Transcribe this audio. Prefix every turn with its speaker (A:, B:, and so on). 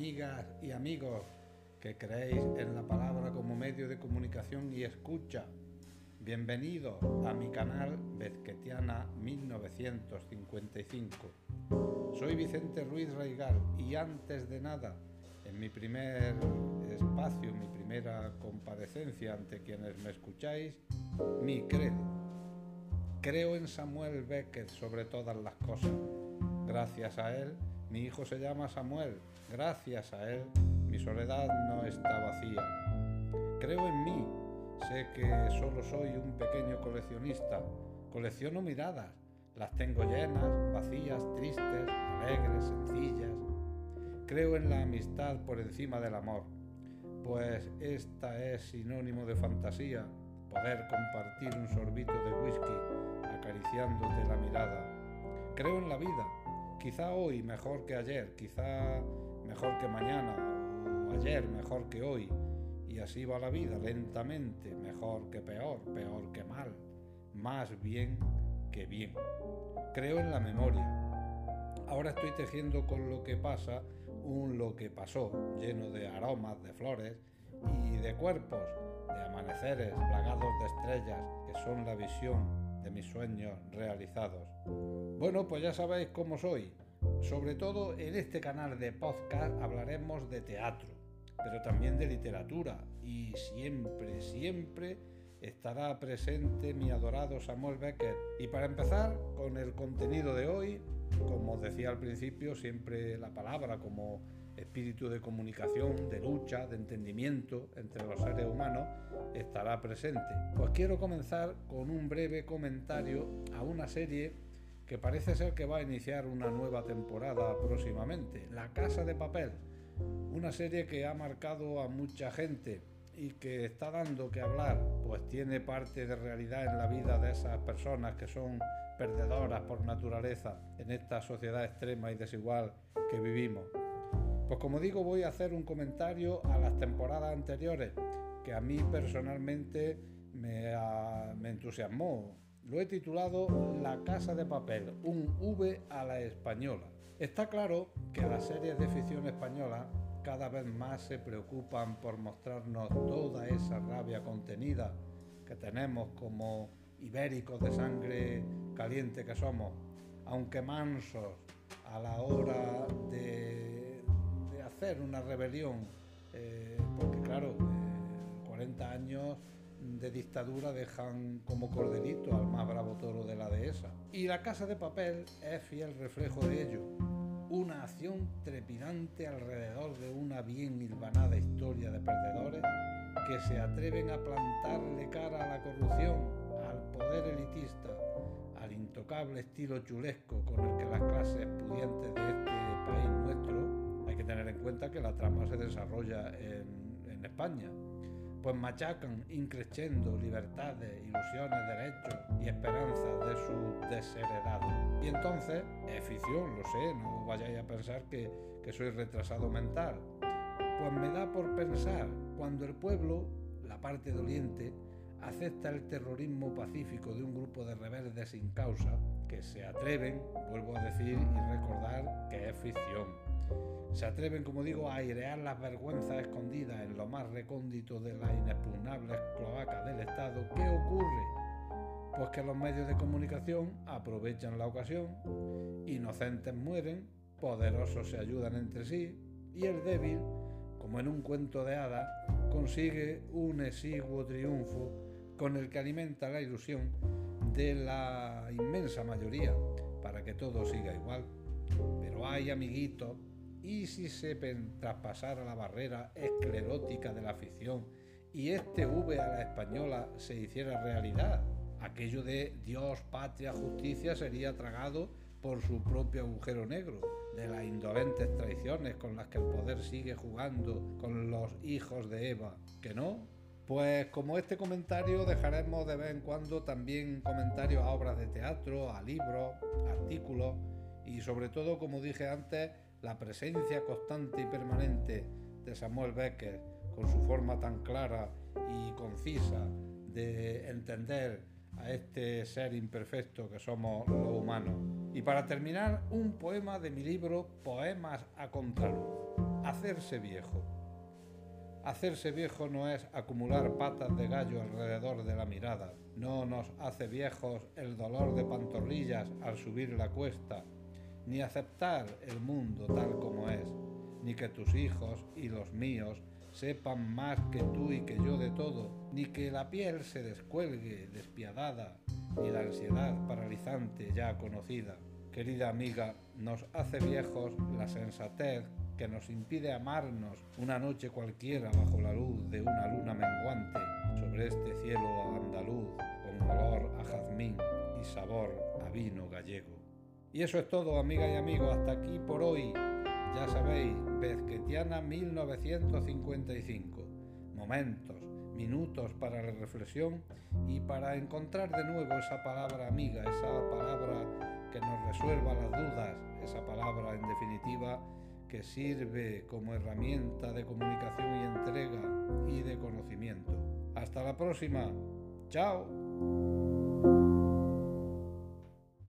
A: amigas y amigos que creéis en la palabra como medio de comunicación y escucha. Bienvenidos a mi canal Bezquetiana 1955. Soy Vicente Ruiz Raigal y antes de nada, en mi primer espacio, mi primera comparecencia ante quienes me escucháis, mi credo. Creo en Samuel Beckett sobre todas las cosas. Gracias a él, mi hijo se llama Samuel. Gracias a él, mi soledad no está vacía. Creo en mí. Sé que solo soy un pequeño coleccionista. Colecciono miradas. Las tengo llenas, vacías, tristes, alegres, sencillas. Creo en la amistad por encima del amor, pues esta es sinónimo de fantasía, poder compartir un sorbito de whisky acariciándote la mirada. Creo en la vida, quizá hoy mejor que ayer, quizá mejor que mañana, o ayer mejor que hoy, y así va la vida, lentamente, mejor que peor, peor que mal, más bien que bien. Creo en la memoria. Ahora estoy tejiendo con lo que pasa un lo que pasó, lleno de aromas, de flores y de cuerpos, de amaneceres plagados de estrellas, que son la visión de mis sueños realizados. Bueno, pues ya sabéis cómo soy. Sobre todo en este canal de podcast hablaremos de teatro, pero también de literatura y siempre, siempre estará presente mi adorado Samuel Becker. Y para empezar con el contenido de hoy, como os decía al principio, siempre la palabra como espíritu de comunicación, de lucha, de entendimiento entre los seres humanos estará presente. Pues quiero comenzar con un breve comentario a una serie que parece ser que va a iniciar una nueva temporada próximamente, La Casa de Papel, una serie que ha marcado a mucha gente y que está dando que hablar, pues tiene parte de realidad en la vida de esas personas que son perdedoras por naturaleza en esta sociedad extrema y desigual que vivimos. Pues como digo, voy a hacer un comentario a las temporadas anteriores que a mí personalmente me, me entusiasmó. Lo he titulado La Casa de Papel, un V a la española. Está claro que las series de ficción española cada vez más se preocupan por mostrarnos toda esa rabia contenida que tenemos como ibéricos de sangre caliente que somos, aunque mansos a la hora de, hacer una rebelión, eh, porque claro, 40 eh, años de dictadura dejan como corderito al más bravo toro de la dehesa. Y la casa de papel es fiel reflejo de ello. Una acción trepidante alrededor de una bien hilvanada historia de perdedores que se atreven a plantarle cara a la corrupción, al poder elitista, al intocable estilo chulesco con el que las clases pudientes de este país cuenta que la trama se desarrolla en, en España, pues machacan increciendo libertades, ilusiones, derechos y esperanzas de sus desheredados. Y entonces, es ficción, lo sé, no vayáis a pensar que, que soy retrasado mental. Pues me da por pensar cuando el pueblo, la parte doliente, acepta el terrorismo pacífico de un grupo de rebeldes sin causa que se atreven, vuelvo a decir y recordar que es ficción. Se atreven, como digo, a airear las vergüenzas escondidas en lo más recóndito de las inexpugnables cloacas del Estado. ¿Qué ocurre? Pues que los medios de comunicación aprovechan la ocasión, inocentes mueren, poderosos se ayudan entre sí y el débil, como en un cuento de hadas, consigue un exiguo triunfo con el que alimenta la ilusión de la inmensa mayoría para que todo siga igual. Pero hay amiguitos, ¿y si se traspasara la barrera esclerótica de la ficción y este V a la española se hiciera realidad? Aquello de Dios, patria, justicia sería tragado por su propio agujero negro, de las indolentes traiciones con las que el poder sigue jugando con los hijos de Eva, que no, pues como este comentario dejaremos de vez en cuando también comentarios a obras de teatro, a libros, artículos y sobre todo, como dije antes, la presencia constante y permanente de Samuel Becker con su forma tan clara y concisa de entender a este ser imperfecto que somos los humanos. Y para terminar, un poema de mi libro Poemas a Contraluz. hacerse viejo. Hacerse viejo no es acumular patas de gallo alrededor de la mirada, no nos hace viejos el dolor de pantorrillas al subir la cuesta, ni aceptar el mundo tal como es, ni que tus hijos y los míos sepan más que tú y que yo de todo, ni que la piel se descuelgue despiadada, ni la ansiedad paralizante ya conocida. Querida amiga, nos hace viejos la sensatez que nos impide amarnos una noche cualquiera bajo la luz de una luna menguante sobre este cielo andaluz con olor a jazmín y sabor a vino gallego. Y eso es todo, amiga y amigo, hasta aquí por hoy. Ya sabéis, Bezquetiana 1955. Momentos, minutos para la reflexión y para encontrar de nuevo esa palabra amiga, esa palabra que nos resuelva las dudas, esa palabra en definitiva que sirve como herramienta de comunicación y entrega y de conocimiento. Hasta la próxima. Chao.